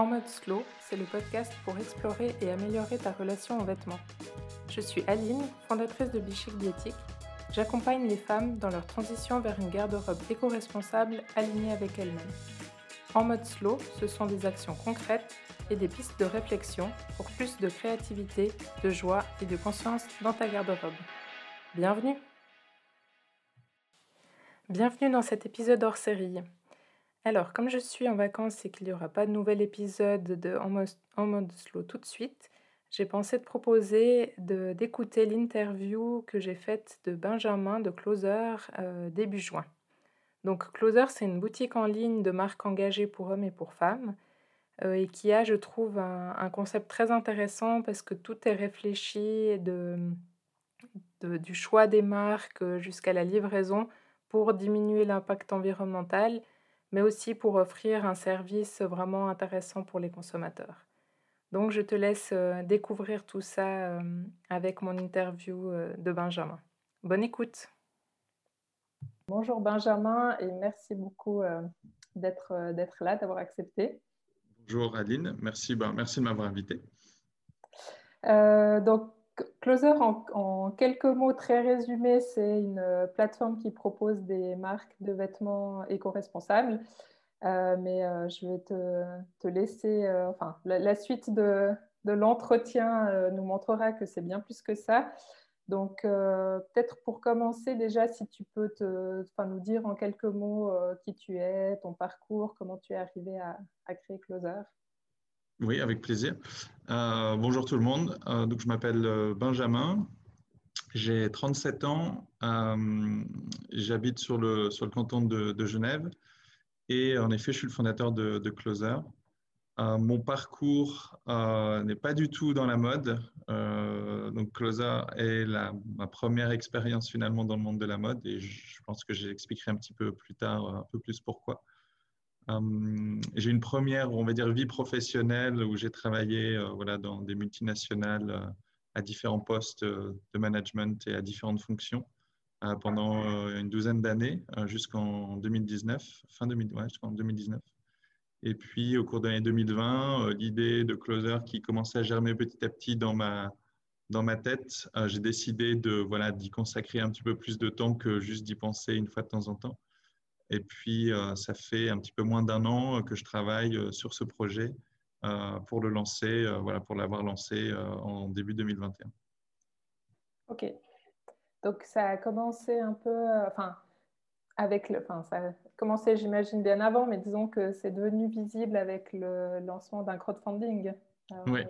En mode slow, c'est le podcast pour explorer et améliorer ta relation aux vêtements. Je suis Aline, fondatrice de Bichic Biotique. J'accompagne les femmes dans leur transition vers une garde-robe éco-responsable alignée avec elles-mêmes. En mode slow, ce sont des actions concrètes et des pistes de réflexion pour plus de créativité, de joie et de conscience dans ta garde-robe. Bienvenue Bienvenue dans cet épisode hors série. Alors, comme je suis en vacances et qu'il n'y aura pas de nouvel épisode de en mode, slow tout de suite, j'ai pensé de proposer d'écouter l'interview que j'ai faite de Benjamin de Closer euh, début juin. Donc Closer, c'est une boutique en ligne de marques engagées pour hommes et pour femmes euh, et qui a, je trouve, un, concept très intéressant parce que tout est réfléchi du choix des marques jusqu'à la livraison pour diminuer l'impact environnemental mais aussi pour offrir un service vraiment intéressant pour les consommateurs. Donc je te laisse euh, découvrir tout ça euh, avec mon interview euh, de Benjamin. Bonne écoute. Bonjour Benjamin et merci beaucoup d'être là, d'avoir accepté. Bonjour Aline, merci, ben, merci de m'avoir invité. donc Closer, en, quelques mots très résumés, c'est une euh, plateforme qui propose des marques de vêtements éco-responsables. Euh, mais euh, je vais te, laisser, enfin, la, suite de, l'entretien nous montrera que c'est bien plus que ça. Donc, peut-être pour commencer, déjà, si tu peux nous dire en quelques mots qui tu es, ton parcours, comment tu es arrivé à créer Closer. Oui, avec plaisir. Euh, bonjour tout le monde. Euh, donc, je m'appelle euh, Benjamin. J'ai 37 ans. J'habite sur le, sur le canton de, Genève. Et en effet, je suis le fondateur de, Closer. mon parcours n'est pas du tout dans la mode. donc, Closer est la, ma première expérience finalement dans le monde de la mode. Et je pense que j'expliquerai un petit peu plus tard, un peu plus pourquoi. Euh, j'ai une première, on va dire, vie professionnelle où j'ai travaillé euh, voilà, dans des multinationales euh, à différents postes de management et à différentes fonctions pendant une douzaine d'années jusqu'en 2019, fin 2019. Et puis, au cours de l'année 2020, l'idée de Closer qui commençait à germer petit à petit dans ma, dans ma tête, j'ai décidé de voilà d'y consacrer un petit peu plus de temps que juste d'y penser une fois de temps en temps. Et puis, euh, ça fait un petit peu moins d'un an euh, que je travaille euh, sur ce projet pour le lancer, voilà, pour l'avoir lancé en début 2021. Ok. Donc, ça a commencé un peu, enfin, avec le, enfin, ça a commencé, j'imagine, bien avant, mais disons que c'est devenu visible avec le lancement d'un crowdfunding. oui.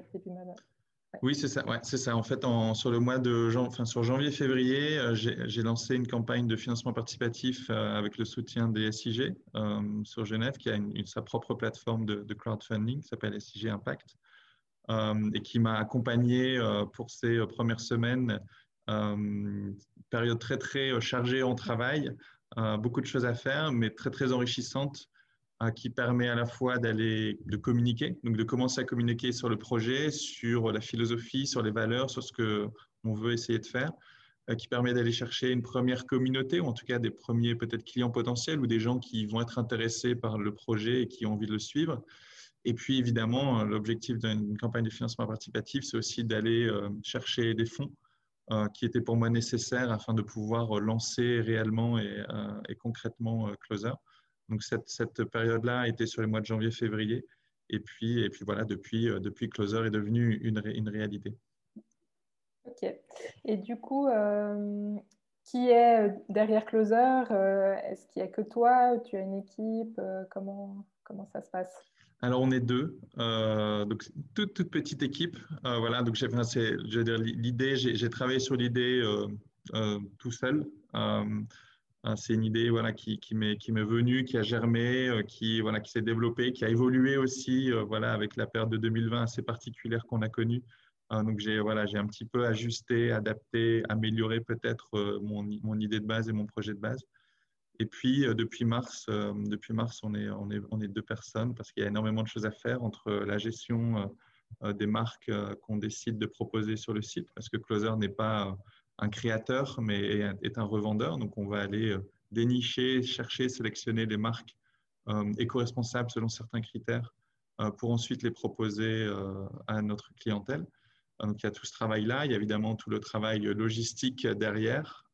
Oui, c'est ça. Ouais, c'est ça. En fait, sur le mois de janvier-février, euh, j'ai lancé une campagne de financement participatif euh, avec le soutien des SIG euh, sur Genève, qui a sa propre plateforme de, crowdfunding qui s'appelle SIG Impact et qui m'a accompagné pour ces premières semaines. période très très chargée en travail, beaucoup de choses à faire, mais très très enrichissante qui permet à la fois d'aller de communiquer, donc de commencer à communiquer sur le projet, sur la philosophie, sur les valeurs, sur ce que on veut essayer de faire, euh, qui permet d'aller chercher une première communauté, ou en tout cas des premiers peut-être clients potentiels ou des gens qui vont être intéressés par le projet et qui ont envie de le suivre. Et puis évidemment, l'objectif d'une campagne de financement participatif, c'est aussi d'aller euh, chercher des fonds euh, qui étaient pour moi nécessaires afin de pouvoir lancer réellement et, et concrètement Closer. Donc cette, période-là a été sur les mois de janvier-février. Et puis, et puis voilà, depuis, euh, depuis Closer est devenu une, une réalité. Ok. Et du coup, euh, qui est euh, derrière Closer Est-ce qu'il n'y a que toi? Tu as une équipe? Comment, comment ça se passe? Alors on est deux, donc toute toute petite équipe. voilà, donc j'ai, je veux dire l'idée, j'ai, travaillé sur l'idée tout seul. Hein, c'est une idée voilà, qui, qui m'est venue, qui a germé, euh, qui, voilà, qui s'est développée, qui a évolué aussi euh, voilà, avec la période de 2020 assez particulière qu'on a connue. Hein, donc j'ai voilà, un petit peu ajusté, adapté, amélioré peut-être euh, mon, mon, idée de base et mon projet de base. Et puis depuis mars, depuis mars on, est, on, est, on est deux personnes parce qu'il y a énormément de choses à faire entre la gestion des marques qu'on décide de proposer sur le site, parce que Closer n'est pas un créateur, mais est un revendeur. Donc, on va aller euh, dénicher, chercher, sélectionner les marques euh, éco-responsables selon certains critères pour ensuite les proposer à notre clientèle. Donc, il y a tout ce travail-là. Il y a évidemment tout le travail logistique derrière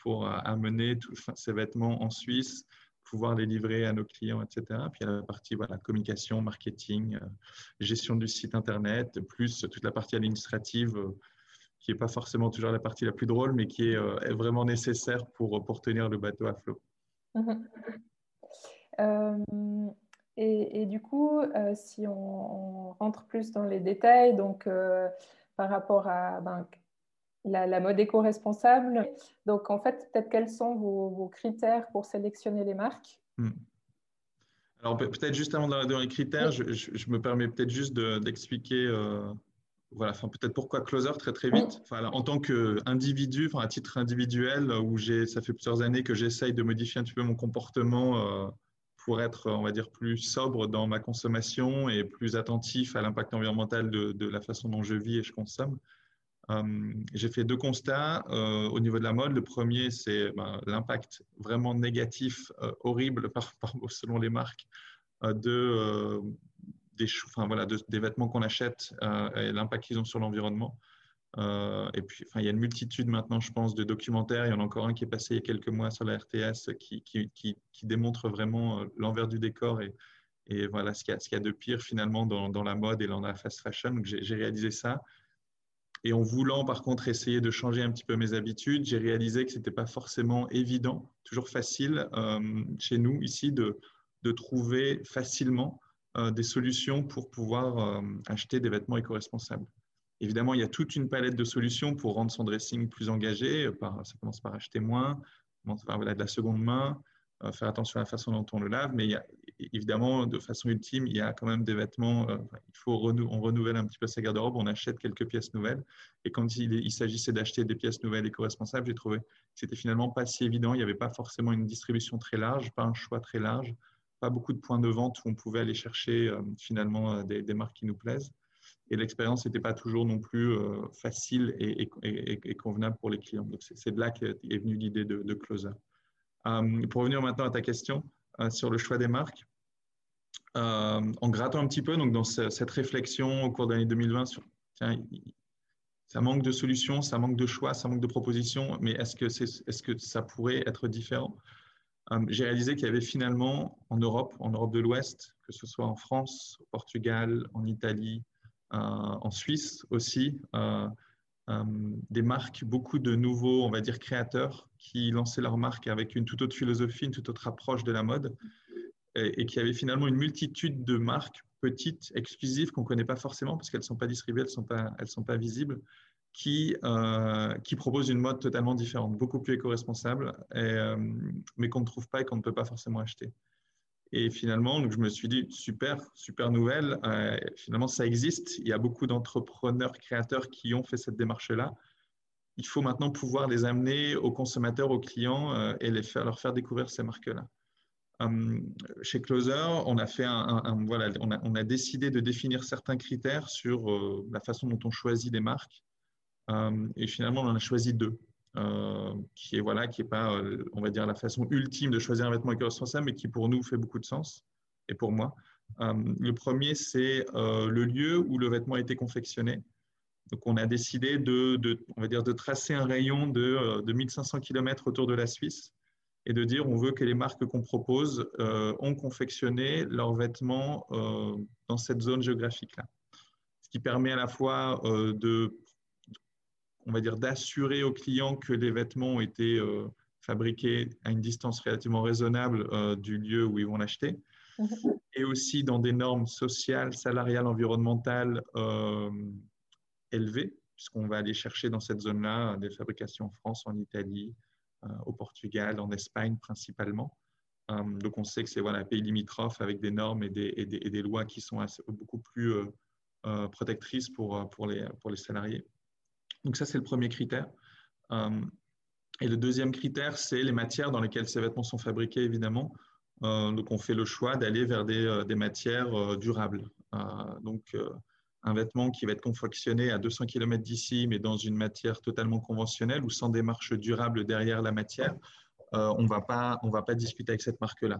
pour amener tous ces vêtements en Suisse, pouvoir les livrer à nos clients, etc. Puis il y a la partie voilà, communication, marketing, gestion du site Internet, plus toute la partie administrative qui n'est pas forcément toujours la partie la plus drôle, mais qui est, est vraiment nécessaire pour, pour tenir le bateau à flot. Mhm. Euh, et, du coup, euh, si on, rentre plus dans les détails, donc euh, par rapport à ben, la, mode éco-responsable, donc en fait, peut-être quels sont vos, critères pour sélectionner les marques? Hmm. Alors peut-être juste avant dans les critères, je, me permets peut-être juste d'expliquer voilà, enfin, peut-être pourquoi Closer très très vite? Enfin, en tant qu'individu, enfin, à titre individuel, où ça fait plusieurs années que j'essaye de modifier un petit peu mon comportement euh, pour être, on va dire, plus sobre dans ma consommation et plus attentif à l'impact environnemental de, la façon dont je vis et je consomme. Euh, j'ai fait deux constats euh, au niveau de la mode. Le premier, c'est ben, l'impact vraiment négatif, horrible, par, selon les marques, de des, vêtements qu'on achète euh, et l'impact qu'ils ont sur l'environnement. Euh, et puis, enfin, il y a une multitude maintenant, je pense, de documentaires. Il y en a encore un qui est passé il y a quelques mois sur la RTS qui, qui, qui, démontre vraiment euh, l'envers du décor et, et voilà ce qu'il y, y, a de pire finalement dans, dans, la mode et dans la fast fashion. J'ai réalisé ça. Et en voulant par contre essayer de changer un petit peu mes habitudes, j'ai réalisé que ce n'était pas forcément évident, toujours facile chez nous ici de, de trouver facilement des solutions pour pouvoir euh, acheter des vêtements éco-responsables. Évidemment, il y a toute une palette de solutions pour rendre son dressing plus engagé. ça commence par acheter moins, par voilà, de la seconde main, euh, faire attention à la façon dont on le lave. Mais il y a, évidemment, de façon ultime, il y a quand même des vêtements. il faut on renouvelle un petit peu sa garde-robe, on achète quelques pièces nouvelles. Et quand il, il s'agissait d'acheter des pièces nouvelles éco-responsables, j'ai trouvé que c'était finalement pas si évident. Il n'y avait pas forcément une distribution très large, pas un choix très large pas beaucoup de points de vente où on pouvait aller chercher euh, finalement euh, des, marques qui nous plaisent. Et l'expérience n'était pas toujours non plus euh, facile et, convenable pour les clients. Donc, c'est de là qu'est venue l'idée de, Closer. pour revenir maintenant à ta question sur le choix des marques, en grattant un petit peu donc dans cette réflexion au cours de l'année 2020 sur ça manque de solutions, ça manque de choix, ça manque de propositions, mais est-ce que, est, que ça pourrait être différent? J'ai réalisé qu'il y avait finalement en Europe, en Europe de l'Ouest, que ce soit en France, au Portugal, en Italie, euh, en Suisse aussi, euh, des marques, beaucoup de nouveaux, on va dire, créateurs qui lançaient leurs marques avec une toute autre philosophie, une toute autre approche de la mode et, qui avaient finalement une multitude de marques petites, exclusives, qu'on ne connaît pas forcément parce qu'elles ne sont pas distribuées, elles ne sont pas visibles, qui, euh, qui propose une mode totalement différente, beaucoup plus éco-responsable, euh, mais qu'on ne trouve pas et qu'on ne peut pas forcément acheter. Et finalement, donc je me suis dit, super, super nouvelle, euh, finalement ça existe, il y a beaucoup d'entrepreneurs, créateurs qui ont fait cette démarche-là. Il faut maintenant pouvoir les amener aux consommateurs, aux clients et les faire, leur faire découvrir ces marques-là. chez Closer, on a, fait un, voilà, on a, décidé de définir certains critères sur la façon dont on choisit des marques et finalement, on en a choisi deux. Euh, qui est voilà, qui est pas, euh, on va dire, la façon ultime de choisir un vêtement éco-responsable, mais qui pour nous fait beaucoup de sens et pour moi. le premier, c'est le lieu où le vêtement a été confectionné. Donc, on a décidé de, de on va dire, de tracer un rayon de, de 1500 km autour de la Suisse et de dire on veut que les marques qu'on propose ont confectionné leurs vêtements dans cette zone géographique-là. Ce qui permet à la fois de on va dire, d'assurer aux clients que les vêtements ont été euh, fabriqués à une distance relativement raisonnable euh, du lieu où ils vont l'acheter, mhm. et aussi dans des normes sociales, salariales, environnementales euh, élevées, puisqu'on va aller chercher dans cette zone-là des fabrications en France, en Italie, au Portugal, en Espagne principalement. donc on sait que c'est voilà, un pays limitrophe avec des normes et des, lois qui sont beaucoup plus protectrices pour, pour, les, pour les salariés. Donc ça, c'est le premier critère. Euh, et le deuxième critère, c'est les matières dans lesquelles ces vêtements sont fabriqués, évidemment. Euh, donc on fait le choix d'aller vers des, euh, des matières durables. donc un vêtement qui va être confectionné à 200 km d'ici, mais dans une matière totalement conventionnelle ou sans démarche durable derrière la matière, on ne va pas discuter avec cette marque-là.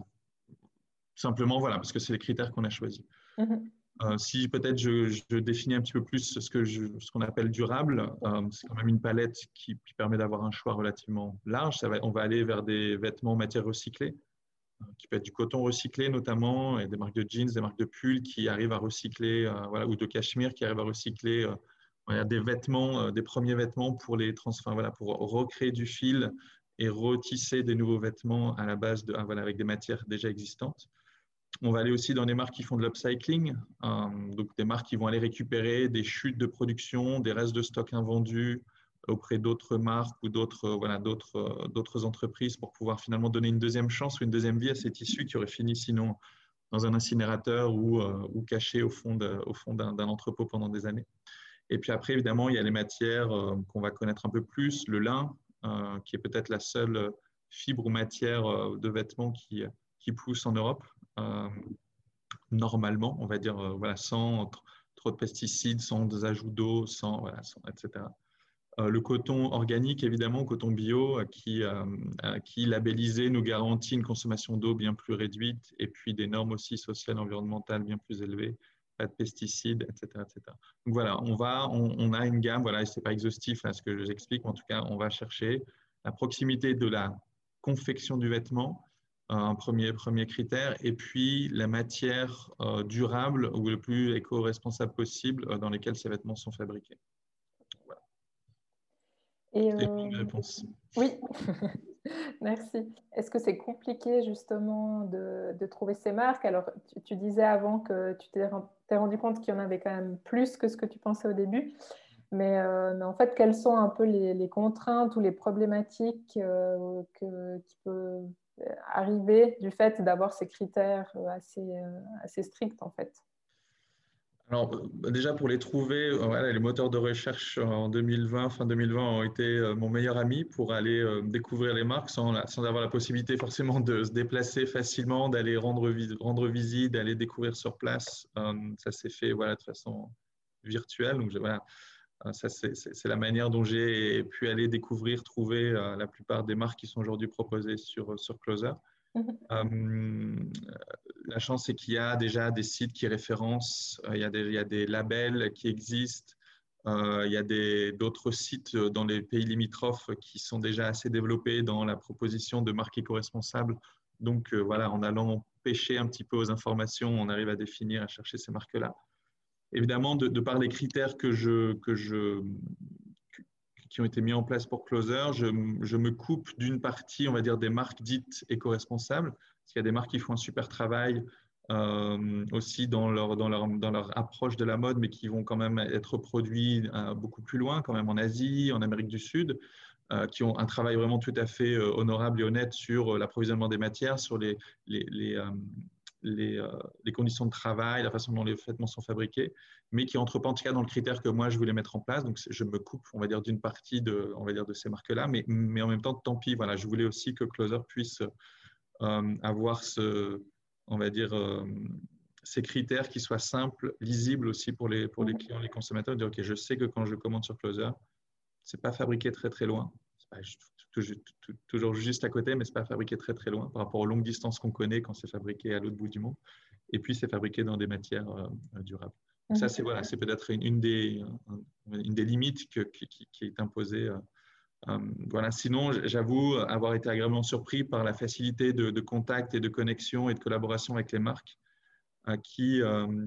Simplement, voilà, parce que c'est les critères qu'on a choisis. Mm-hmm. Euh, si peut-être je, définis un petit peu plus ce que ce qu'on appelle durable, euh, c'est quand même une palette qui, permet d'avoir un choix relativement large. On va aller vers des vêtements en matière recyclée, euh, qui peut être du coton recyclé notamment, et des marques de jeans, des marques de pulls qui arrivent à recycler, voilà, ou de cachemire qui arrivent à recycler des vêtements, des premiers vêtements pour les transformer, voilà, pour recréer du fil et retisser des nouveaux vêtements à la base de, voilà, avec des matières déjà existantes. On va aller aussi dans des marques qui font de l'upcycling, euh, donc des marques qui vont aller récupérer des chutes de production, des restes de stock invendus auprès d'autres marques ou d'autres d'autres, d'autres entreprises pour pouvoir finalement donner une deuxième chance ou une deuxième vie à ces tissus qui auraient fini sinon dans un incinérateur ou, euh, ou caché au fond, d'un, entrepôt pendant des années. Et puis après, évidemment, il y a les matières euh, qu'on va connaître un peu plus, le lin, qui est peut-être la seule fibre ou matière de vêtements qui pousse en Europe. Euh, normalement, on va dire, euh, voilà, sans trop de pesticides, sans ajouts d'eau, sans, voilà, etc. Euh, le coton organique, évidemment, coton bio, qui, qui labellisé nous garantit une consommation d'eau bien plus réduite et puis des normes aussi sociales, environnementales bien plus élevées, pas de pesticides, etc. etc. Donc voilà, on, va, on, a une gamme, voilà, ce n'est pas exhaustif là, ce que j'explique, en tout cas, on va chercher la proximité de la confection du vêtement un premier, premier critère, et puis la matière euh, durable ou le plus éco-responsable possible euh, dans lesquelles ces vêtements sont fabriqués. Voilà. Et, euh, réponse. Oui, merci. Est-ce que c'est compliqué justement de, de, trouver ces marques? Alors, tu, disais avant que tu t'es rendu compte qu'il y en avait quand même plus que ce que tu pensais au début. Mais, mais en fait, quelles sont un peu les, les contraintes ou les problématiques que, qui peuvent arriver du fait d'avoir ces critères euh, assez, euh, assez stricts en fait alors, bah, déjà pour les trouver, euh, les moteurs de recherche en 2020, fin 2020, ont été mon meilleur ami pour aller découvrir les marques sans, sans, avoir la possibilité forcément de se déplacer facilement, d'aller rendre, rendre visite, d'aller découvrir sur place. ça s'est fait voilà, de façon virtuelle. Donc, voilà, euh, c'est la manière dont j'ai pu aller découvrir, trouver euh, la plupart des marques qui sont aujourd'hui proposées sur, sur Closer. Mhm. Euh, la chance, c'est qu'il y a déjà des sites qui référencent, il, y a des, il y a des labels qui existent, il y a d'autres sites dans les pays limitrophes qui sont déjà assez développés dans la proposition de marques éco-responsables. Donc voilà, en allant pêcher un petit peu aux informations, on arrive à définir, à chercher ces marques-là évidemment, de, par les critères qui ont été mis en place pour Closer, je, me coupe d'une partie, on va dire, des marques dites éco-responsables, parce qu'il y a des marques qui font un super travail euh, aussi dans leur, approche de la mode, mais qui vont quand même être produits euh, beaucoup plus loin, quand même en Asie, en Amérique du Sud, euh, qui ont un travail vraiment tout à fait honorable et honnête sur l'approvisionnement des matières, sur les, euh, les, conditions de travail, la façon dont les vêtements sont fabriqués, mais qui entrent pas en tout cas dans le critère que moi je voulais mettre en place. Donc je me coupe, on va dire, d'une partie de, on va dire, de ces marques-là, mais, mais en même temps, tant pis. Voilà, je voulais aussi que Closer puisse euh, avoir ce, on va dire, euh, ces critères qui soient simples, lisibles aussi pour les, pour les clients, les consommateurs. Dire ok, je sais que quand je commande sur Closer, c'est pas fabriqué très très loin. Toujours juste à côté, mais ce n'est pas fabriqué très très loin par rapport aux longues distances qu'on connaît quand c'est fabriqué à l'autre bout du monde. Et puis, c'est fabriqué dans des matières euh, durables. ça, c'est voilà, c'est peut-être une, des, une des limites qui, est imposée. Euh, euh, voilà. Sinon, j'avoue avoir été agréablement surpris par la facilité de, contact et de connexion et de collaboration avec les marques qui,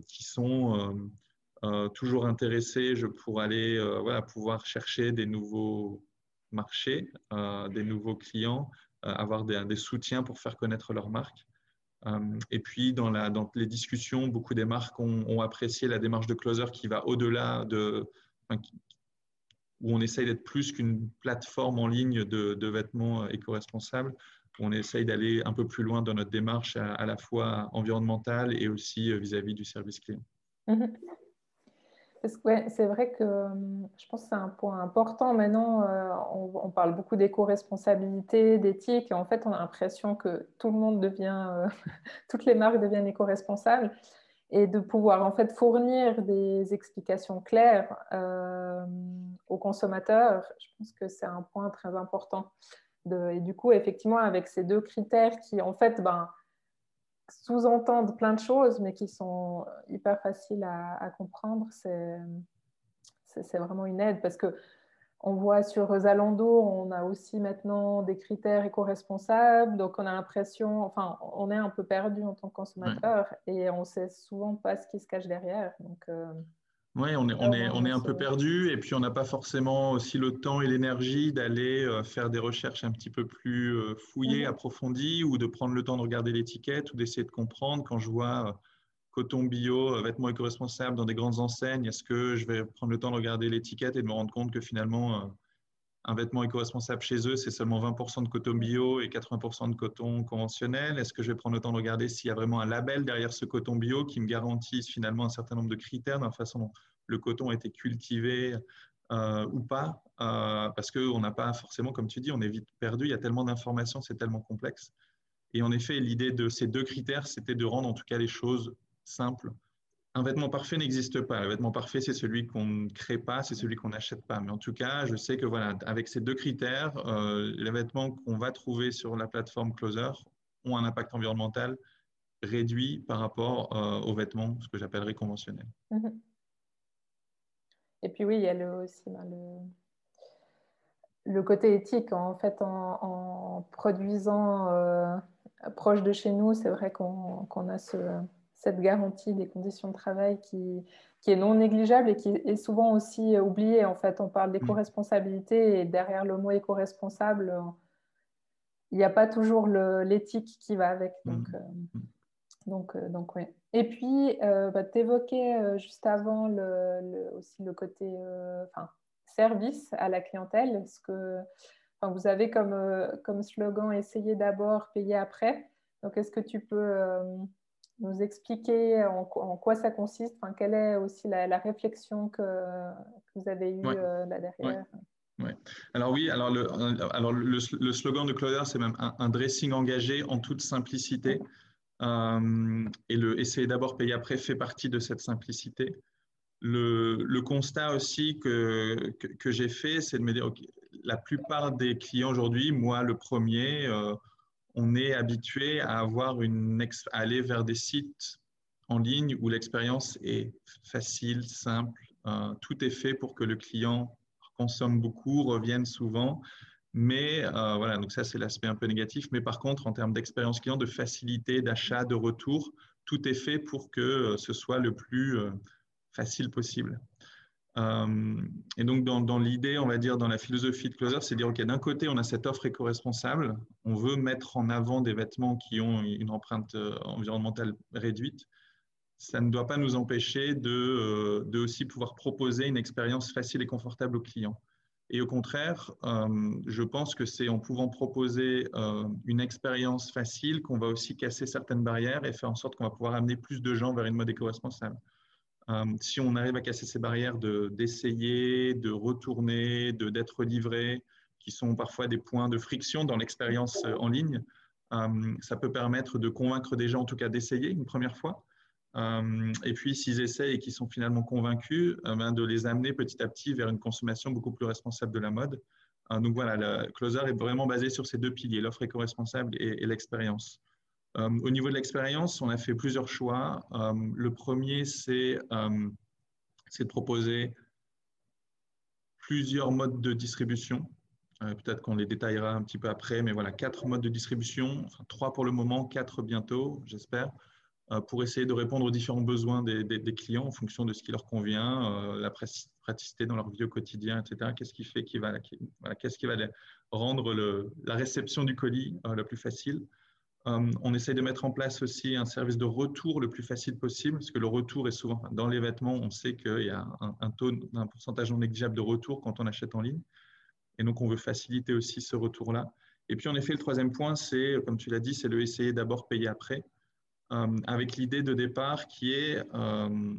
qui sont toujours intéressées je, pour aller voilà, pouvoir chercher des nouveaux marché, euh, des nouveaux clients, euh, avoir des, soutiens pour faire connaître leur marque. Euh, et puis, dans, les discussions, beaucoup des marques ont, apprécié la démarche de Closer qui va au-delà de. où on essaye d'être plus qu'une plateforme en ligne de, vêtements éco-responsables. On essaye d'aller un peu plus loin dans notre démarche à, la fois environnementale et aussi vis-à-vis du service client. Mm-hmm c'est vrai que hum, je pense que c'est un point important. Maintenant, euh, on, parle beaucoup d'éco-responsabilité, d'éthique, en fait, on a l'impression que tout le monde devient, euh, toutes les marques deviennent éco-responsables, et de pouvoir en fait fournir des explications claires euh, aux consommateurs, je pense que c'est un point très important. et du coup, effectivement, avec ces deux critères qui, en fait, ben, sous-entendent plein de choses, mais qui sont hyper faciles à, comprendre, c'est vraiment une aide parce que on voit sur Zalando, on a aussi maintenant des critères éco-responsables, donc on a l'impression, enfin, on est un peu perdu en tant que consommateur et on sait souvent pas ce qui se cache derrière. Donc, euh, oui, on est, on est, on est un peu perdu et puis on n'a pas forcément aussi le temps et l'énergie d'aller euh, faire des recherches un petit peu plus euh, fouillées, mhm. approfondies ou de prendre le temps de regarder l'étiquette ou d'essayer de comprendre. Quand je vois euh, coton bio, vêtements éco-responsables dans des grandes enseignes, est-ce que je vais prendre le temps de regarder l'étiquette et de me rendre compte que finalement, un vêtement éco-responsable chez eux, c'est seulement 20% de coton bio et 80% de coton conventionnel Est-ce que je vais prendre le temps de regarder s'il y a vraiment un label derrière ce coton bio qui me garantisse finalement un certain nombre de critères dans la façon dont le coton a été cultivé euh, ou pas euh, Parce qu'on n'a pas forcément, comme tu dis, on est vite perdu. Il y a tellement d'informations, c'est tellement complexe. Et en effet, l'idée de ces deux critères, c'était de rendre en tout cas les choses simples un vêtement parfait n'existe pas. Le vêtement parfait, c'est celui qu'on ne crée pas, c'est celui qu'on n'achète pas. Mais en tout cas, je sais que voilà, avec ces deux critères, euh, les vêtements qu'on va trouver sur la plateforme Closer ont un impact environnemental réduit par rapport euh, aux vêtements, ce que j'appellerais conventionnels. Mhm. Et puis oui, il y a aussi ben, le, côté éthique. En fait, en, produisant euh, proche de chez nous, c'est vrai qu'on a ce cette garantie des conditions de travail qui, qui est non négligeable et qui est souvent aussi oubliée. En fait, on parle d'éco-responsabilité et derrière le mot éco-responsable, il n'y a pas toujours l'éthique qui va avec. Mm. Donc, euh, donc, euh, donc oui. Et puis, euh, bah, tu évoquais juste avant le, aussi le côté enfin, service à la clientèle. Ce que enfin, vous avez comme, comme slogan essayer d'abord, payer après. Donc, est-ce que tu peux nous expliquer en, quoi ça consiste enfin, Quelle est aussi la, réflexion que, vous avez eue euh, là derrière. Alors oui, alors le, alors le, slogan de Closer, c'est même un, dressing engagé en toute simplicité. Euh, et le essayer d'abord, payer après fait partie de cette simplicité. Le, constat aussi que, que, j'ai fait, c'est de me dire, la plupart des clients aujourd'hui, moi le premier, euh, on est habitué à avoir une aller vers des sites en ligne où l'expérience est facile, simple, euh, tout est fait pour que le client consomme beaucoup, revienne souvent. Mais euh, voilà, donc ça c'est l'aspect un peu négatif. Mais par contre, en termes d'expérience client, de facilité, d'achat, de retour, tout est fait pour que euh, ce soit le plus facile possible. Euh, et donc, dans, l'idée, on va dire, dans la philosophie de Closer, c'est dire, OK, d'un côté, on a cette offre éco-responsable, on veut mettre en avant des vêtements qui ont une empreinte euh, environnementale réduite. Ça ne doit pas nous empêcher euh, de aussi pouvoir proposer une expérience facile et confortable aux clients. Et au contraire, je pense que c'est en pouvant proposer une expérience facile qu'on va aussi casser certaines barrières et faire en sorte qu'on va pouvoir amener plus de gens vers une mode éco-responsable. Euh, si on arrive à casser ces barrières d'essayer, de, retourner, d'être livré, qui sont parfois des points de friction dans l'expérience euh, en ligne, euh, ça peut permettre de convaincre des gens, en tout cas d'essayer une première fois. et puis, s'ils essayent et qu'ils sont finalement convaincus, ben, de les amener petit à petit vers une consommation beaucoup plus responsable de la mode. donc voilà, le Closer est vraiment basé sur ces deux piliers, l'offre éco-responsable et l'expérience. Euh, au niveau de l'expérience, on a fait plusieurs choix. Euh, le premier, euh, c'est de proposer plusieurs modes de distribution. Peut-être qu'on les détaillera un petit peu après, mais voilà, quatre modes de distribution, trois pour le moment, quatre bientôt, j'espère, pour essayer de répondre aux différents besoins des, clients en fonction de ce qui leur convient, la praticité dans leur vie au quotidien, etc. Qu'est-ce qui va, rendre la réception du colis la plus facile on essaye de mettre en place aussi un service de retour le plus facile possible, parce que le retour est souvent dans les vêtements, on sait qu'il y a un, taux, un pourcentage non négligeable de retour quand on achète en ligne. Et donc, on veut faciliter aussi ce retour-là. Et puis, en effet, le troisième point, c'est, comme tu l'as dit, c'est le essayer d'abord, payer après, euh, avec l'idée de départ qui est, euh,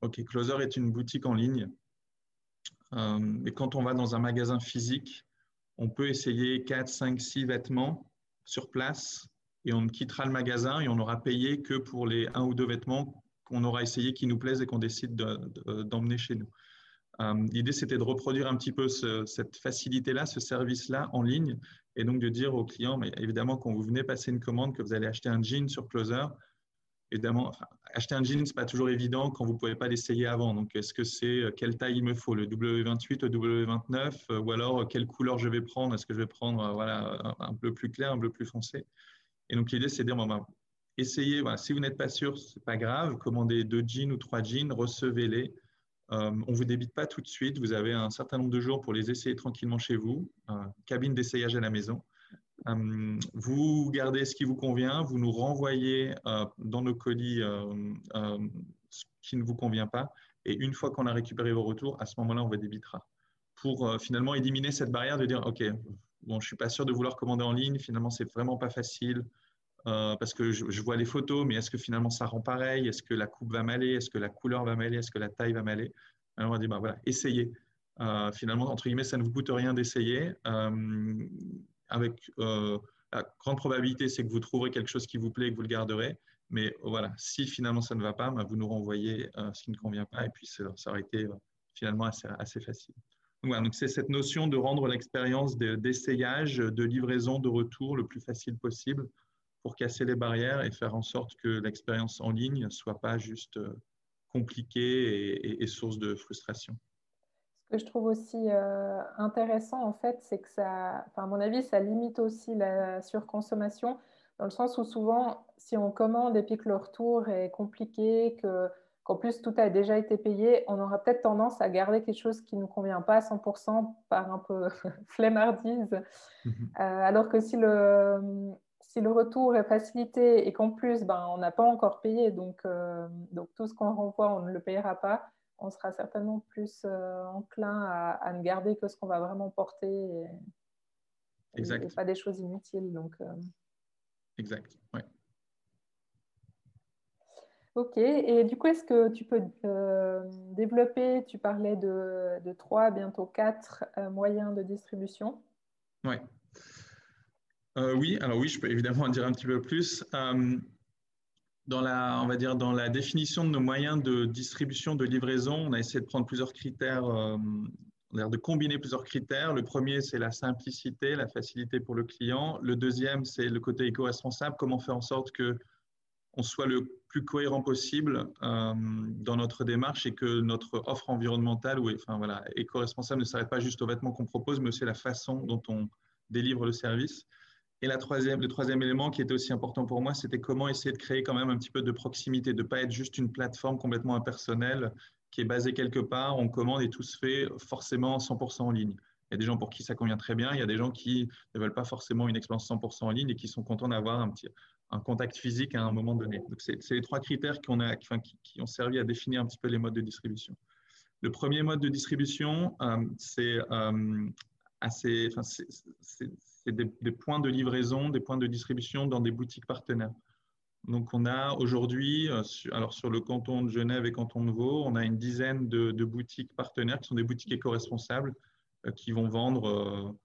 OK, Closer est une boutique en ligne. et quand on va dans un magasin physique, on peut essayer 4, 5, 6 vêtements sur place et on quittera le magasin et on n'aura payé que pour les un ou deux vêtements qu'on aura essayé qui nous plaisent et qu'on décide d'emmener chez nous. Euh, l'idée, c'était de reproduire un petit peu cette facilité-là, ce service-là en ligne, et donc de dire aux clients, mais évidemment, quand vous venez passer une commande, que vous allez acheter un jean sur Closer, évidemment, acheter un jean, ce n'est pas toujours évident quand vous ne pouvez pas l'essayer avant. Donc, est-ce que c'est quelle taille il me faut, le W28, le W29, ou alors quelle couleur je vais prendre? Est-ce que je vais prendre un bleu plus clair, un bleu plus foncé? Et donc, l'idée, c'est de dire, bon, ben, essayez, si vous n'êtes pas sûr, ce n'est pas grave, commandez deux jeans ou trois jeans, recevez-les. Euh, on ne vous débite pas tout de suite, vous avez un certain nombre de jours pour les essayer tranquillement chez vous, cabine d'essayage à la maison. Euh, vous gardez ce qui vous convient, vous nous renvoyez euh, dans nos colis ce qui ne vous convient pas, et une fois qu'on a récupéré vos retours, à ce moment-là, on vous débitera. Pour finalement éliminer cette barrière de dire, OK, bon, je suis pas sûr de vouloir commander en ligne, finalement, c'est vraiment pas facile, euh, parce que je, vois les photos, mais est-ce que finalement ça rend pareil? Est-ce que la coupe va m'aller? Est-ce que la couleur va m'aller? Est-ce que la taille va m'aller? Alors on va dire, bah, voilà, essayez. Euh, finalement, entre guillemets, ça ne vous coûte rien d'essayer. Euh, avec la grande probabilité, c'est que vous trouverez quelque chose qui vous plaît et que vous le garderez. Mais voilà, si finalement ça ne va pas, bah, vous nous renvoyez ce qui ne convient pas et puis ça, aurait été finalement assez, assez facile. Donc, c'est cette notion de rendre l'expérience d'essayage, de livraison, de retour le plus facile possible pour casser les barrières et faire en sorte que l'expérience en ligne ne soit pas juste euh, compliquée et, source de frustration. Ce que je trouve aussi euh, intéressant, en fait, c'est que ça, à mon avis, ça limite aussi la surconsommation, dans le sens où souvent, si on commande et puis que le retour est compliqué, que, qu'en plus tout a déjà été payé, on aura peut-être tendance à garder quelque chose qui ne nous convient pas à 100% par un peu flemmardise. Mm-hmm. Euh, alors que si le, si le retour est facilité et qu'en plus, ben, on n'a pas encore payé, donc, euh, donc tout ce qu'on renvoie, on ne le payera pas, on sera certainement plus euh, enclin à, ne garder que ce qu'on va vraiment porter et, et, pas des choses inutiles. Donc. Exact, oui. Ok, et du coup, est-ce que tu peux développer, tu parlais de, de 3, bientôt 4 moyens de distribution Oui. Euh, oui, alors oui, je peux évidemment en dire un petit peu plus. Euh, dans la, on va dire, dans la définition de nos moyens de distribution, de livraison, on a essayé de prendre plusieurs critères, euh, de combiner plusieurs critères. Le premier, c'est la simplicité, la facilité pour le client. Le deuxième, c'est le côté éco-responsable, comment faire en sorte que on soit le plus cohérent possible dans notre démarche et que notre offre environnementale ou enfin, voilà, éco-responsable ne s'arrête pas juste aux vêtements qu'on propose, mais aussi la façon dont on délivre le service. Et la troisième, le troisième élément qui était aussi important pour moi, c'était comment essayer de créer quand même un petit peu de proximité, de ne pas être juste une plateforme complètement impersonnelle qui est basée quelque part, on commande et tout se fait forcément 100% en ligne. Il y a des gens pour qui ça convient très bien, il y a des gens qui ne veulent pas forcément une expérience 100% en ligne et qui sont contents d'avoir un, petit, un contact physique à un moment donné. Donc, c'est les trois critères qui, ont servi à définir un petit peu les modes de distribution. Le premier mode de distribution, euh, c'est euh, des, points de livraison, des points de distribution dans des boutiques partenaires. Donc, on a aujourd'hui, euh, alors sur le canton de Genève et canton de Vaud, on a une dizaine de, boutiques partenaires qui sont des boutiques éco-responsables qui vont vendre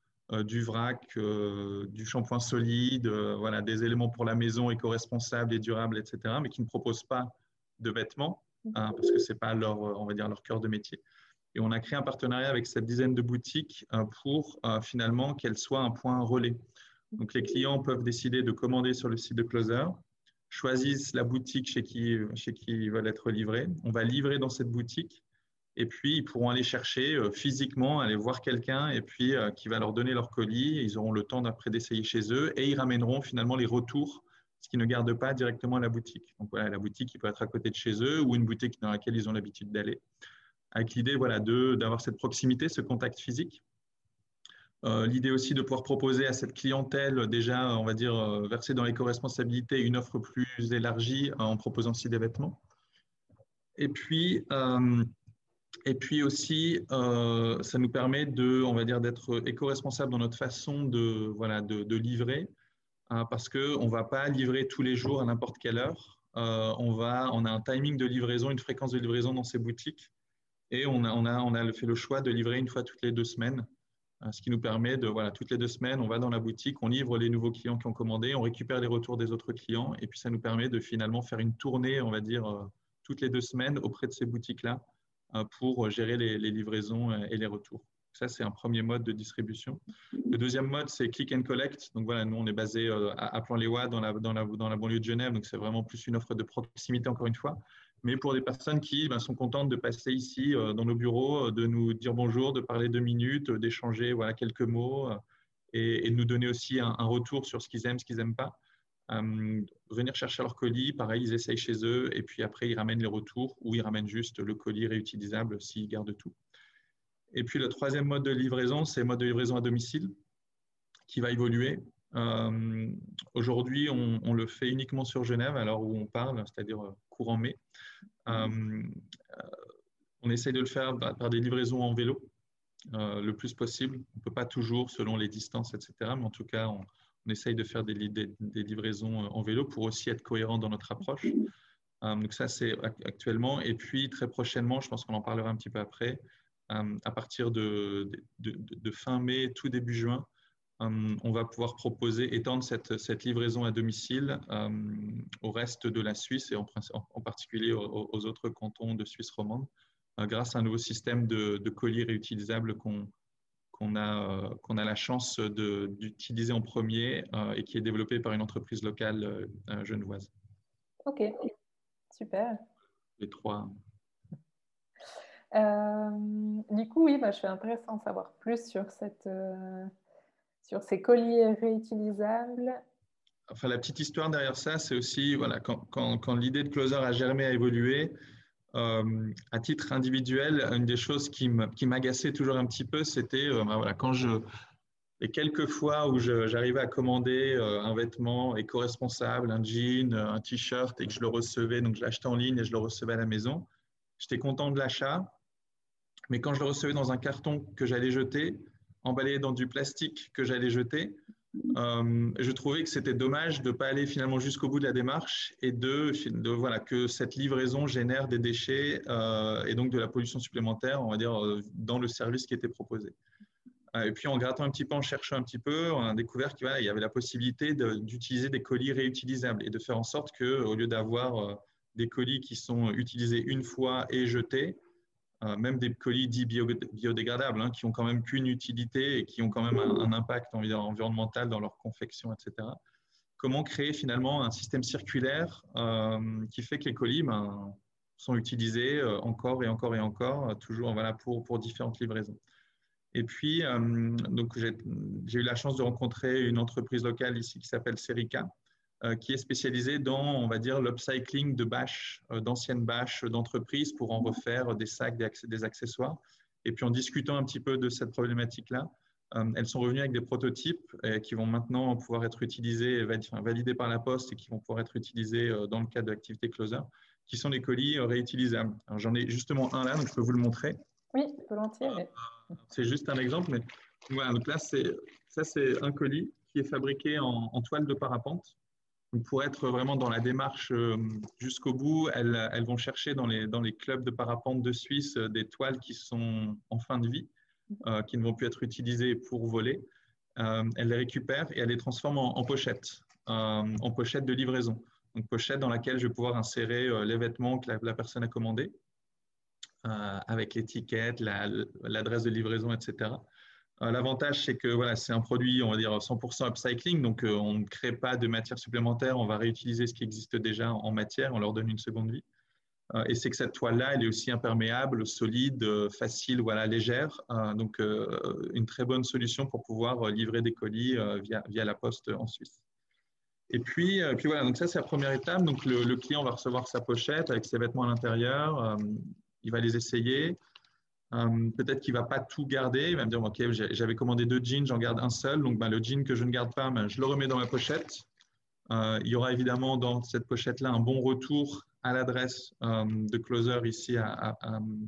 du vrac, du shampoing solide, voilà, des éléments pour la maison éco-responsables et durables, etc., mais qui ne proposent pas de vêtements hein, parce que ce n'est pas leur, on va dire, leur cœur de métier. Et on a créé un partenariat avec cette dizaine de boutiques euh, pour euh, finalement qu'elles soient un point relais. Donc les clients peuvent décider de commander sur le site de Closer, choisissent la boutique chez qui, chez qui ils veulent être livrés. On va livrer dans cette boutique et puis ils pourront aller chercher euh, physiquement, aller voir quelqu'un et puis qui va leur donner leur colis. Ils auront le temps d'après d'essayer chez eux et ils ramèneront finalement les retours, ce qui ne garde pas directement la boutique. Donc voilà, la boutique qui peut être à côté de chez eux ou une boutique dans laquelle ils ont l'habitude d'aller avec l'idée voilà, d'avoir cette proximité, ce contact physique. Euh, l'idée aussi de pouvoir proposer à cette clientèle déjà, on va dire, euh, versée dans l'éco-responsabilité, une offre plus élargie euh, en proposant aussi des vêtements. Et puis, et puis aussi, ça nous permet de, on va dire, d'être éco-responsable dans notre façon de, voilà, de, livrer, hein, parce qu'on ne va pas livrer tous les jours à n'importe quelle heure. on, va, on a un timing de livraison, une fréquence de livraison dans ces boutiques et on a, on, a, on a fait le choix de livrer une fois toutes les deux semaines, euh, ce qui nous permet de, voilà, toutes les deux semaines, on va dans la boutique, on livre les nouveaux clients qui ont commandé, on récupère les retours des autres clients, et puis ça nous permet de finalement faire une tournée, on va dire, euh, toutes les deux semaines auprès de ces boutiques-là euh, pour gérer les, livraisons et les retours. Ça, c'est un premier mode de distribution. Le deuxième mode, c'est click and collect. Donc voilà, nous, on est basé à, Plan-les-Ouas dans la, dans, la, dans la banlieue de Genève. Donc c'est vraiment plus une offre de proximité, encore une fois. Mais pour des personnes qui ben, sont contentes de passer ici dans nos bureaux, de nous dire bonjour, de parler deux minutes, d'échanger voilà, quelques mots et, de nous donner aussi un retour sur ce qu'ils aiment, ce qu'ils n'aiment pas. Euh, venir chercher leur colis, pareil, ils essayent chez eux et puis après ils ramènent les retours ou ils ramènent juste le colis réutilisable s'ils gardent tout. Et puis le troisième mode de livraison, c'est le mode de livraison à domicile qui va évoluer. Euh, aujourd'hui, on, le fait uniquement sur Genève, alors où on parle, c'est-à-dire euh, courant mai. on essaye de le faire par des livraisons en vélo le plus possible. On ne peut pas toujours selon les distances, etc. Mais en tout cas, on, on essaye de faire des, livraisons euh, en vélo pour aussi être cohérent dans notre approche. Euh, donc ça, c'est actuellement. Et puis, très prochainement, je pense qu'on en parlera un petit peu après, euh, à partir de, fin mai, tout début juin, on va pouvoir proposer, étendre cette, livraison à domicile au reste de la Suisse et en, particulier aux, autres cantons de Suisse romande, grâce à un nouveau système de, colis réutilisables qu'on qu'on a, euh, qu'on a la chance d'utiliser en premier euh, et qui est développé par une entreprise locale euh, genevoise. Ok, super. Les trois. du coup, oui, bah, je suis intéressée d'en savoir plus sur, cette, sur ces colis réutilisables. Enfin, la petite histoire derrière ça, c'est aussi voilà, quand, quand, quand l'idée de Closer a germé, a évolué, euh, à titre individuel, une des choses qui m'agaçait toujours un petit peu, c'était euh, voilà, quand je, les quelques fois où j'arrivais à commander euh, un vêtement éco-responsable, un jean, un t-shirt, et que je le recevais, donc je l'achetais en ligne et je le recevais à la maison, j'étais content de l'achat. Mais quand je le recevais dans un carton que j'allais jeter, emballé dans du plastique que j'allais jeter, euh, je trouvais que c'était dommage de ne pas aller finalement jusqu'au bout de la démarche et de, voilà, que cette livraison génère des déchets euh, et donc de la pollution supplémentaire, on va dire, euh, dans le service qui était proposé. et puis en grattant un petit peu, en cherchant un petit peu, on a découvert qu'il y avait la possibilité d'utiliser des colis réutilisables et de faire en sorte qu'au lieu d'avoir des colis qui sont utilisés une fois et jetés, même des colis dits biodégradables, hein, qui ont quand même qu'une utilité et qui ont quand même un, impact environnemental dans leur confection, etc. Comment créer finalement un système circulaire euh, qui fait que les colis ben, sont utilisés euh, encore et encore et encore, toujours voilà, pour, pour différentes livraisons. Et puis, donc j'ai eu la chance de rencontrer une entreprise locale ici qui s'appelle Serica, euh, qui est spécialisé dans, on va dire, l'upcycling de bâches, euh, d'anciennes bâches d'entreprise pour en refaire des sacs, des accessoires. Et puis en discutant un petit peu de cette problématique-là, euh, elles sont revenues avec des prototypes qui vont maintenant pouvoir être utilisés, validés par la poste et qui vont pouvoir être utilisés dans le cadre de l'activité Closer, qui sont des colis réutilisables. J'en ai justement un là, donc je peux vous le montrer. Oui, volontiers. C'est juste un exemple, mais voilà, donc là, ça c'est un colis qui est fabriqué en, en toile de parapente pour être vraiment dans la démarche euh, jusqu'au bout, elles, elles, vont chercher dans les, dans les clubs de parapente de Suisse euh, des toiles qui sont en fin de vie, euh, qui ne vont plus être utilisées pour voler. elles les récupèrent et elles les transforment en, pochette, en pochette de livraison. Donc pochette dans laquelle je vais pouvoir insérer les vêtements que la, personne a commandés, avec l'étiquette, l'adresse de livraison, etc. Euh, l'avantage, c'est que voilà, c'est un produit, on va dire, 100% upcycling, donc euh, on ne crée pas de matière supplémentaire, on va réutiliser ce qui existe déjà en matière, on leur donne une seconde vie. Euh, et c'est que cette toile-là, elle est aussi imperméable, solide, facile, voilà, légère. donc, une très bonne solution pour pouvoir livrer des colis via, via la poste en Suisse. Et puis, puis voilà, donc ça, c'est la première étape. Donc, le, le, client va recevoir sa pochette avec ses vêtements à l'intérieur. il va les essayer. Euh, peut-être qu'il ne va pas tout garder. Il va me dire, OK, j'avais commandé deux jeans, j'en garde un seul. Donc, ben, le jean que je ne garde pas, ben, je le remets dans ma pochette. Euh, il y aura évidemment dans cette pochette-là un bon retour à l'adresse euh, de Closer ici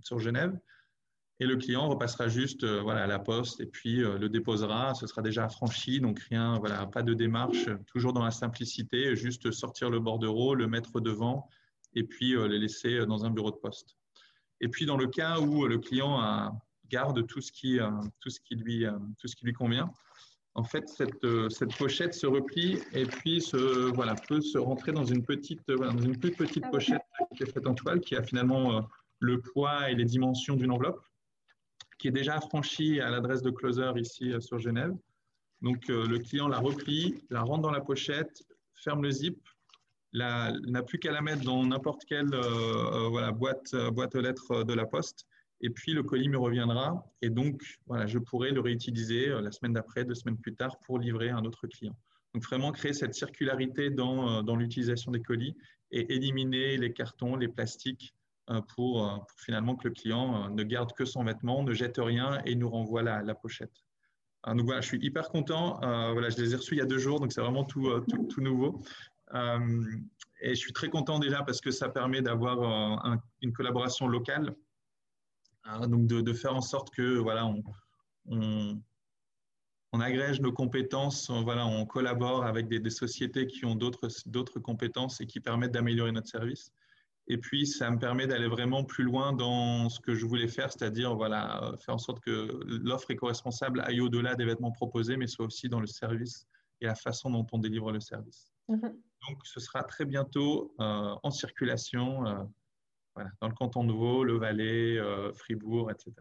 sur Genève. Et le client repassera juste voilà, à la poste et puis le déposera. Ce sera déjà affranchi, donc rien, pas de démarche, toujours dans la simplicité, juste sortir le bordereau, le mettre devant et puis le laisser dans un bureau de poste. Et puis, dans le cas où le client garde tout ce qui, euh, tout ce qui, lui, euh, tout ce qui lui convient, en fait, cette, euh, cette, pochette se replie et puis se, voilà, peut se rentrer dans une petite, dans une plus petite ah pochette qui est faite en toile, qui a finalement le poids et les dimensions d'une enveloppe. qui est déjà affranchie à l'adresse de Closer ici sur Genève. Donc, le client la replie, la rentre dans la pochette, ferme le zip, n'a plus qu'à la mettre dans n'importe quelle voilà, boîte, boîte aux lettres de la poste et puis le colis me reviendra et donc voilà, je pourrai le réutiliser la semaine d'après, deux semaines plus tard pour livrer à un autre client. Donc vraiment créer cette circularité dans, dans l'utilisation des colis et éliminer les cartons, les plastiques euh, pour, euh, pour, finalement que le client euh, ne garde que son vêtement, ne jette rien et nous renvoie la, pochette. Donc voilà, je suis hyper content. voilà, je les ai reçus il y a deux jours, donc c'est vraiment tout, tout, nouveau. Et je suis très content déjà parce que ça permet d'avoir une collaboration locale, donc de, faire en sorte que voilà, on agrège nos compétences, on, voilà, on collabore avec des, sociétés qui ont d'autres compétences et qui permettent d'améliorer notre service. Et puis, ça me permet d'aller vraiment plus loin dans ce que je voulais faire, c'est-à-dire voilà, faire en sorte que l'offre éco-responsable aille au-delà des vêtements proposés, mais soit aussi dans le service et la façon dont on délivre le service. Mm-hmm. Donc, ce sera très bientôt euh, en circulation euh, dans le canton de Vaud, le Valais, euh, Fribourg, etc.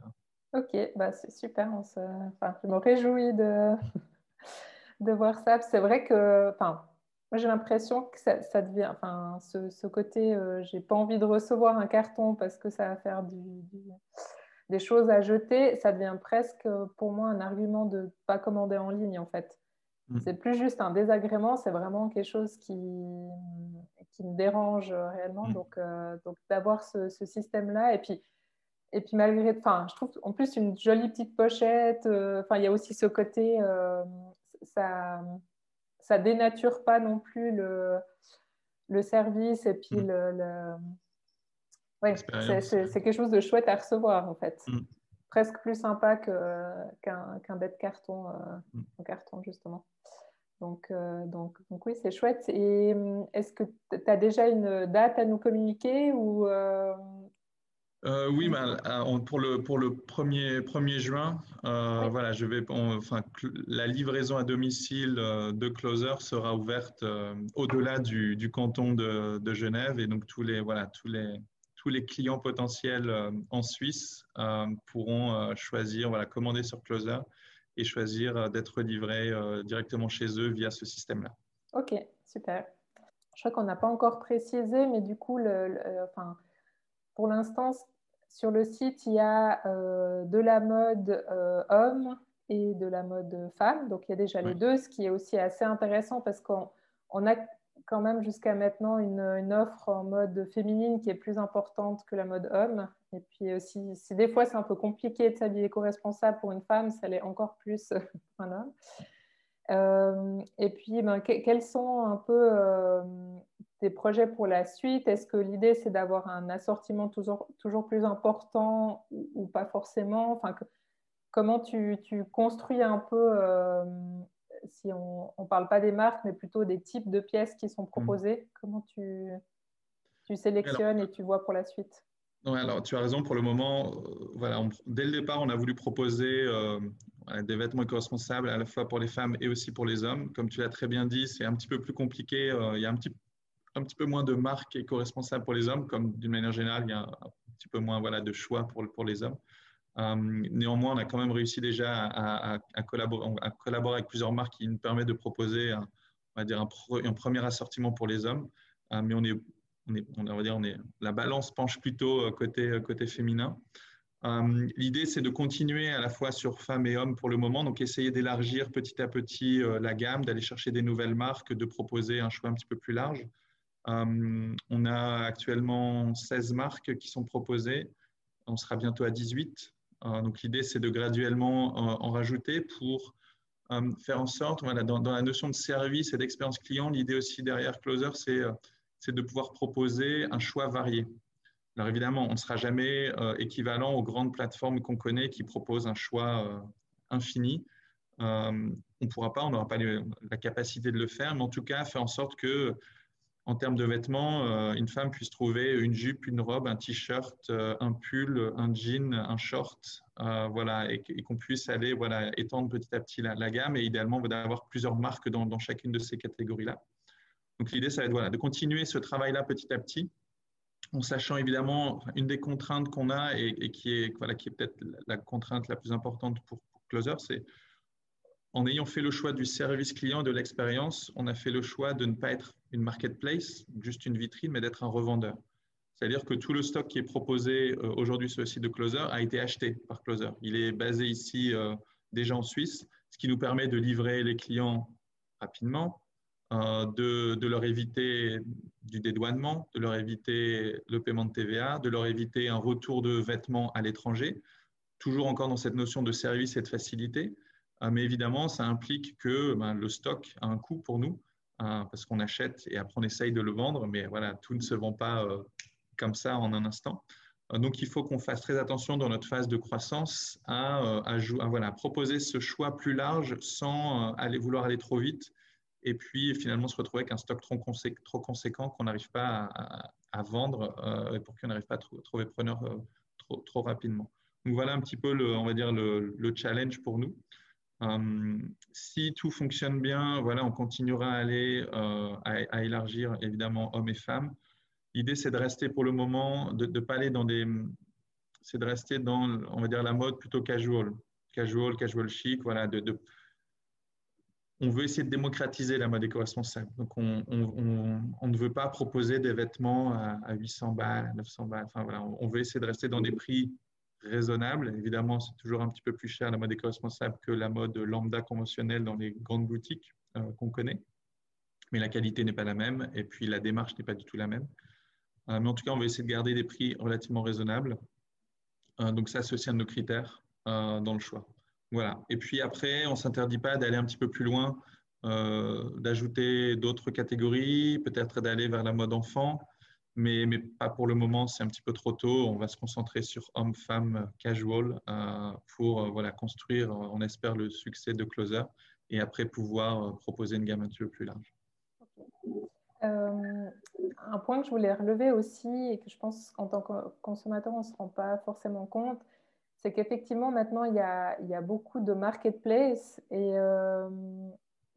Ok, bah c'est super. On enfin, je me réjouis de, de voir ça. C'est vrai que enfin, j'ai l'impression que ça, devient, enfin, ce, ce côté, j'ai pas envie de recevoir un carton parce que ça va faire du, des choses à jeter, ça devient presque pour moi un argument de pas commander en ligne en fait. Mm. C'est plus juste un désagrément, c'est vraiment quelque chose qui, qui me dérange réellement. Mm. Donc, euh, donc d'avoir ce, ce système-là et puis et puis malgré, enfin, je trouve en plus une jolie petite pochette. Euh, enfin, il y a aussi ce côté, euh, ça, ça dénature pas non plus le, le service et puis mm. le, le... Ouais, c'est quelque chose de chouette à recevoir en fait. Mm. Presque plus sympa qu'un qu bête carton, euh, mm. carton justement. Donc, donc, donc, oui, c'est chouette. Et est-ce que tu as déjà une date à nous communiquer ou euh, oui, euh, pour le pour le 1er, 1er juin, euh, voilà, je vais, enfin, la livraison à domicile de Closer sera ouverte au-delà du, du, canton de, de, Genève et donc tous les voilà tous les tous les clients potentiels en Suisse pourront choisir voilà commander sur Closer et choisir d'être livrés directement chez eux via ce système-là. Ok, super. Je crois qu'on n'a pas encore précisé, mais du coup, le, enfin, pour l'instant, sur le site, il y a euh, de la mode euh, homme et de la mode femme. Donc, il y a déjà les deux, ce qui est aussi assez intéressant parce qu'on a quand même jusqu'à maintenant une, offre en mode féminine qui est plus importante que la mode homme. Et puis aussi, si des fois c'est un peu compliqué de s'habiller éco-responsable pour une femme, ça l'est encore plus pour un homme. Euh, et puis, ben, quels sont un peu des projets pour la suite? Est-ce que l'idée, c'est d'avoir un assortiment toujours, toujours plus important ou, pas forcément? Enfin, Comment tu, tu, construis un peu, euh, si on ne parle pas des marques, mais plutôt des types de pièces qui sont mmh. proposées Comment tu, tu sélectionnes et tu vois pour la suite? Alors tu as raison, pour le moment, euh, voilà, dès le départ, on a voulu proposer euh, des vêtements éco-responsables à la fois pour les femmes et aussi pour les hommes. Comme tu l'as très bien dit, c'est un petit peu plus compliqué. il y a un petit un petit peu moins de marques éco-responsables pour les hommes, comme d'une manière générale, il y a un, petit peu moins voilà, de choix pour, pour les hommes. Euh, néanmoins, on a quand même réussi déjà à, collaborer, avec plusieurs marques qui nous permettent de proposer un, on va dire un, premier assortiment pour les hommes. Euh, mais on est, on va dire, on est, la balance penche plutôt euh, côté, côté féminin. L'idée, c'est de continuer à la fois sur femmes et hommes pour le moment, donc essayer d'élargir petit à petit la gamme, d'aller chercher des nouvelles marques, de proposer un choix un petit peu plus large. On a actuellement 16 marques qui sont proposées. On sera bientôt à 18. Euh, donc l'idée, c'est de graduellement en, rajouter pour euh, faire en sorte, dans, la notion de service et d'expérience client, l'idée aussi derrière Closer, c'est de pouvoir proposer un choix varié. Alors évidemment, on ne sera jamais équivalent aux grandes plateformes qu'on connaît qui proposent un choix infini. on ne pourra pas, on n'aura pas la capacité de le faire, mais en tout cas, faire en sorte que en termes de vêtements, euh, une femme puisse trouver une jupe, une robe, un t-shirt, euh, un pull, un jean, un short, euh, voilà, et, qu'on puisse aller voilà, étendre petit à petit la, gamme et idéalement d'avoir plusieurs marques dans, chacune de ces catégories-là. Donc l'idée, ça va être voilà, de continuer ce travail-là petit à petit. en sachant évidemment une des contraintes qu'on a et, qui est, voilà, est peut-être la contrainte la plus importante pour, Closer, c'est en ayant fait le choix du service client et de l'expérience, on a fait le choix de ne pas être une marketplace, juste une vitrine, mais d'être un revendeur. C'est-à-dire que tout le stock qui est proposé euh, aujourd'hui sur le site de Closer a été acheté par Closer. Il est basé ici euh, déjà en Suisse, ce qui nous permet de livrer les clients rapidement, euh, de, leur éviter du dédouanement, de leur éviter le paiement de TVA, de leur éviter un retour de vêtements à l'étranger, toujours encore dans cette notion de service et de facilité. Euh, mais évidemment, ça implique que ben, le stock a un coût pour nous, euh, parce qu'on achète et après on essaye de le vendre, mais voilà, tout ne se vend pas comme ça en un instant. Donc, il faut qu'on fasse très attention dans notre phase de croissance à, voilà, proposer ce choix plus large sans aller, vouloir aller trop vite et puis finalement se retrouver avec un stock trop, conséquent qu'on n'arrive pas à, vendre euh, et pour qu'on n'arrive pas à trouver preneur euh, trop, rapidement. Donc voilà un petit peu, on va dire, le, challenge pour nous. Euh, si tout fonctionne bien, voilà, on continuera à aller à, élargir évidemment hommes et femmes. L'idée, c'est de rester pour le moment, de ne pas aller dans des, c'est de rester dans, on va dire, la mode plutôt casual, casual, casual chic, voilà, on veut essayer de démocratiser la mode éco-responsable. Donc, on, ne veut pas proposer des vêtements à, 800 balles, à 900 balles. Enfin, voilà, on veut essayer de rester dans des prix raisonnables. Évidemment, c'est toujours un petit peu plus cher la mode éco-responsable que la mode lambda conventionnelle dans les grandes boutiques euh, qu'on connaît. Mais la qualité n'est pas la même et puis la démarche n'est pas du tout la même. Euh, mais en tout cas, on va essayer de garder des prix relativement raisonnables. Euh, donc, ça, c'est aussi un de nos critères dans le choix. Voilà. Et puis après, on ne s'interdit pas d'aller un petit peu plus loin, d'ajouter d'autres catégories, peut-être d'aller vers la mode enfant, mais, pas pour le moment, c'est un petit peu trop tôt. On va se concentrer sur homme-femme casual euh, pour euh, voilà, construire, on espère, le succès de Closer et après pouvoir proposer une gamme un petit peu plus large. un point que je voulais relever aussi et que je pense qu'en tant que consommateur, on ne se rend pas forcément compte, c'est qu'effectivement, maintenant, il y, a, il y, a, beaucoup de marketplace et, euh,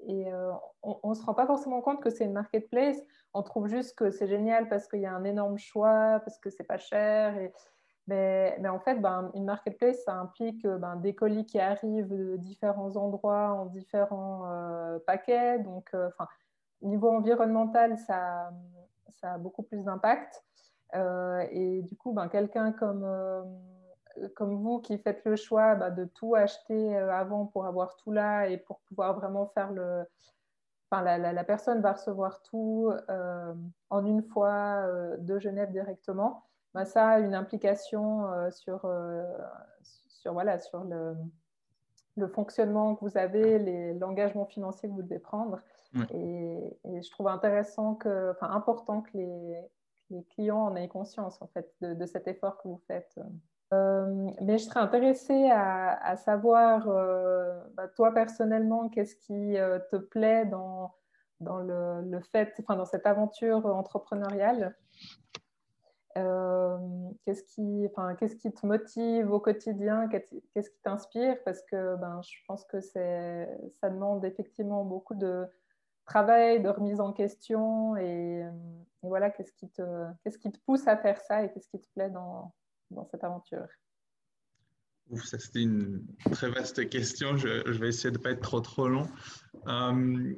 et euh, on ne se rend pas forcément compte que c'est une marketplace. On trouve juste que c'est génial parce qu'il y a un énorme choix, parce que c'est pas cher. Mais, en fait, ben, une marketplace, ça implique ben, des colis qui arrivent de différents endroits en différents euh, paquets. Donc, niveau environnemental, ça, ça a beaucoup plus d'impact. et du coup, ben, quelqu'un comme comme vous qui faites le choix bah, de tout acheter euh, avant pour avoir tout là et pour pouvoir vraiment faire le... Enfin, la, personne va recevoir tout euh, en une fois euh, de Genève directement. Bah, ça a une implication sur, sur, voilà, sur le, le, fonctionnement que vous avez, l'engagement financier que vous devez prendre. Et, je trouve intéressant que, enfin, important que les, les, clients en aient conscience en fait de, de cet effort que vous faites. Euh, mais je serais intéressée à, savoir, euh, bah, toi personnellement, qu'est-ce qui euh, te plaît dans, dans le, fait, enfin, dans cette aventure entrepreneuriale? Qu'est-ce qui, enfin, qu'est-ce qui te motive au quotidien? Qu'est-ce qui t'inspire? Parce que ben, je pense que c'est, ça demande effectivement beaucoup de travail, de remise en question. Et, et voilà, qu'est-ce qui, te, qu'est-ce qui te pousse à faire ça et qu'est-ce qui te plaît dans, dans cette aventure ça c'était une très vaste question. Je, vais essayer de ne pas être trop trop long. Euh,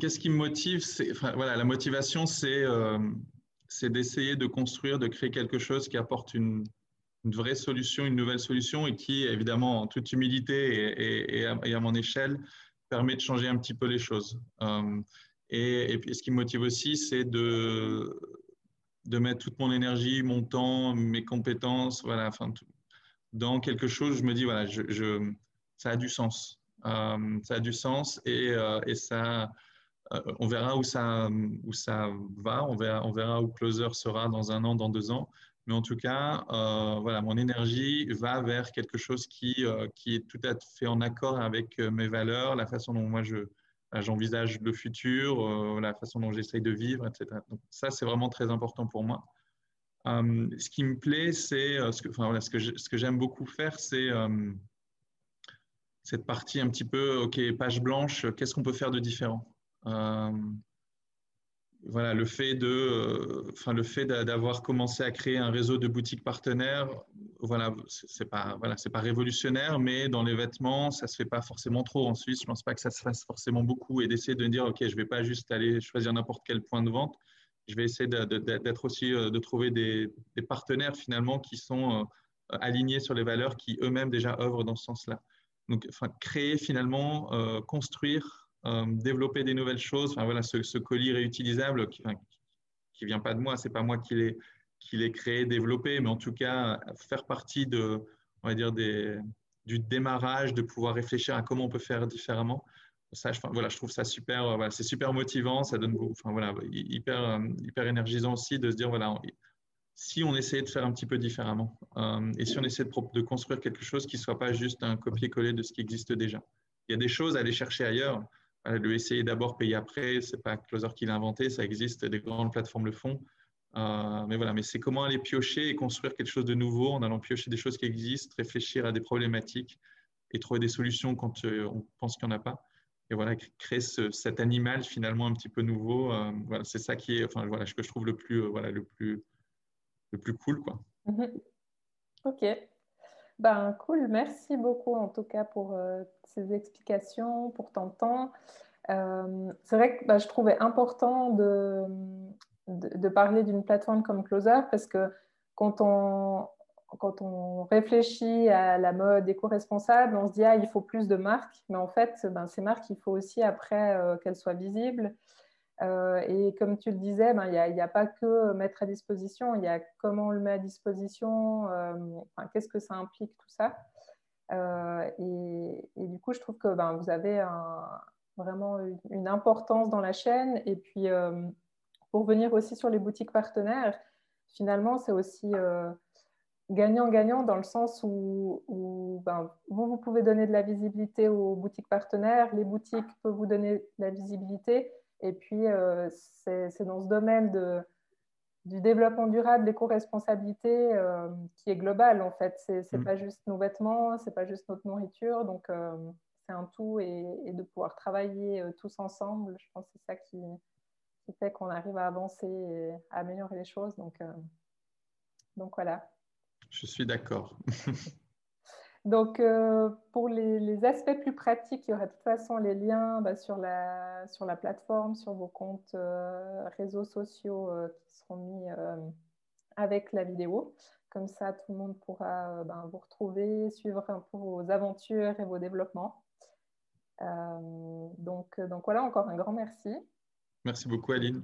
qu'est-ce qui me motive enfin, voilà, la motivation, c'est euh, d'essayer de construire, de créer quelque chose qui apporte une, vraie solution, une nouvelle solution et qui, évidemment, en toute humilité et, à, mon échelle, permet de changer un petit peu les choses. Euh, et, puis, ce qui me motive aussi, c'est de de mettre toute mon énergie, mon temps, mes compétences, voilà, enfin, dans quelque chose, je me dis, voilà, je, ça a du sens. Euh, ça a du sens et, euh, et ça, euh, on verra où ça, où ça va, on verra, on verra où Closer sera dans un an, dans deux ans. Mais en tout cas, voilà, mon énergie va vers quelque chose qui, qui est tout à fait en accord avec mes valeurs, la façon dont moi je, j'envisage le futur, euh, la façon dont j'essaye de vivre, etc. Donc ça, c'est vraiment très important pour moi. Euh, ce qui me plaît, c'est euh, ce que, voilà, ce que, j'aime beaucoup faire, c'est cette partie un petit peu, ok, page blanche, qu'est-ce qu'on peut faire de différent? Voilà, le fait de, enfin, le fait d'avoir commencé à créer un réseau de boutiques partenaires, voilà, c'est pas, voilà, c'est pas révolutionnaire, mais dans les vêtements, ça se fait pas forcément trop en Suisse. Je pense pas que ça se fasse forcément beaucoup et d'essayer de dire, ok, je vais pas juste aller choisir n'importe quel point de vente. Je vais essayer d'être aussi, de trouver des, partenaires finalement qui sont alignés sur les valeurs qui eux-mêmes déjà œuvrent dans ce sens-là. Donc, enfin, créer finalement, euh, construire, euh, développer des nouvelles choses. Enfin, voilà, ce, colis réutilisable qui, qui vient pas de moi, c'est pas moi qui l'ai créé, développé, mais en tout cas faire partie de, on va dire du démarrage, de pouvoir réfléchir à comment on peut faire différemment. Ça, je, voilà, je trouve ça super, euh, c'est super motivant, ça donne, enfin voilà, hyper, hyper énergisant aussi de se dire voilà, si on essayait de faire un petit peu différemment euh, et si on essayait de, de, construire quelque chose qui ne soit pas juste un copier-coller de ce qui existe déjà. Il y a des choses à aller chercher ailleurs. Le essayer d'abord, payer après, ce n'est pas Closer qui l'a inventé, ça existe, des grandes plateformes le font. Euh, mais voilà, mais c'est comment aller piocher et construire quelque chose de nouveau en allant piocher des choses qui existent, réfléchir à des problématiques et trouver des solutions quand euh, on pense qu'il n'y en a pas. Et voilà, créer cet animal finalement un petit peu nouveau. voilà, c'est ça qui est, enfin voilà, ce que je trouve le plus, voilà, le plus le plus cool. Quoi. Mhm. Ok. Ben, cool, merci beaucoup en tout cas pour euh, ces explications, pour ton temps. Euh, c'est vrai que ben, je trouvais important de, de, parler d'une plateforme comme Closer parce que quand on, quand on réfléchit à la mode éco-responsable, on se dit ah, il faut plus de marques, mais en fait, ben, ces marques, il faut aussi après euh, qu'elles soient visibles. Euh, et comme tu le disais, ben, il n'y a, pas que mettre à disposition, il y a comment on le met à disposition, euh, qu'est-ce que ça implique, tout ça. Euh, et, du coup, je trouve que ben, vous avez vraiment une, importance dans la chaîne. Et puis, pour venir aussi sur les boutiques partenaires, finalement, c'est aussi gagnant-gagnant dans le sens où, où ben, vous, vous pouvez donner de la visibilité aux boutiques partenaires, les boutiques peuvent vous donner de la visibilité et puis, euh, c'est dans ce domaine de, du développement durable, l'éco-responsabilité euh, qui est global en fait. C'est n'est mm. pas juste nos vêtements, c'est pas juste notre nourriture. Donc, euh, c'est un tout et, de pouvoir travailler tous ensemble, je pense que c'est ça qui, qui, fait qu'on arrive à avancer et à améliorer les choses. Donc, donc voilà. Je suis d'accord. Donc, euh, pour les, aspects plus pratiques, il y aura de toute façon les liens bah, sur, la, sur la plateforme, sur vos comptes euh, réseaux sociaux euh, qui seront mis avec la vidéo. Comme ça, tout le monde pourra ben, vous retrouver, suivre un peu vos aventures et vos développements. donc, donc voilà, encore un grand merci. Merci beaucoup, Aline.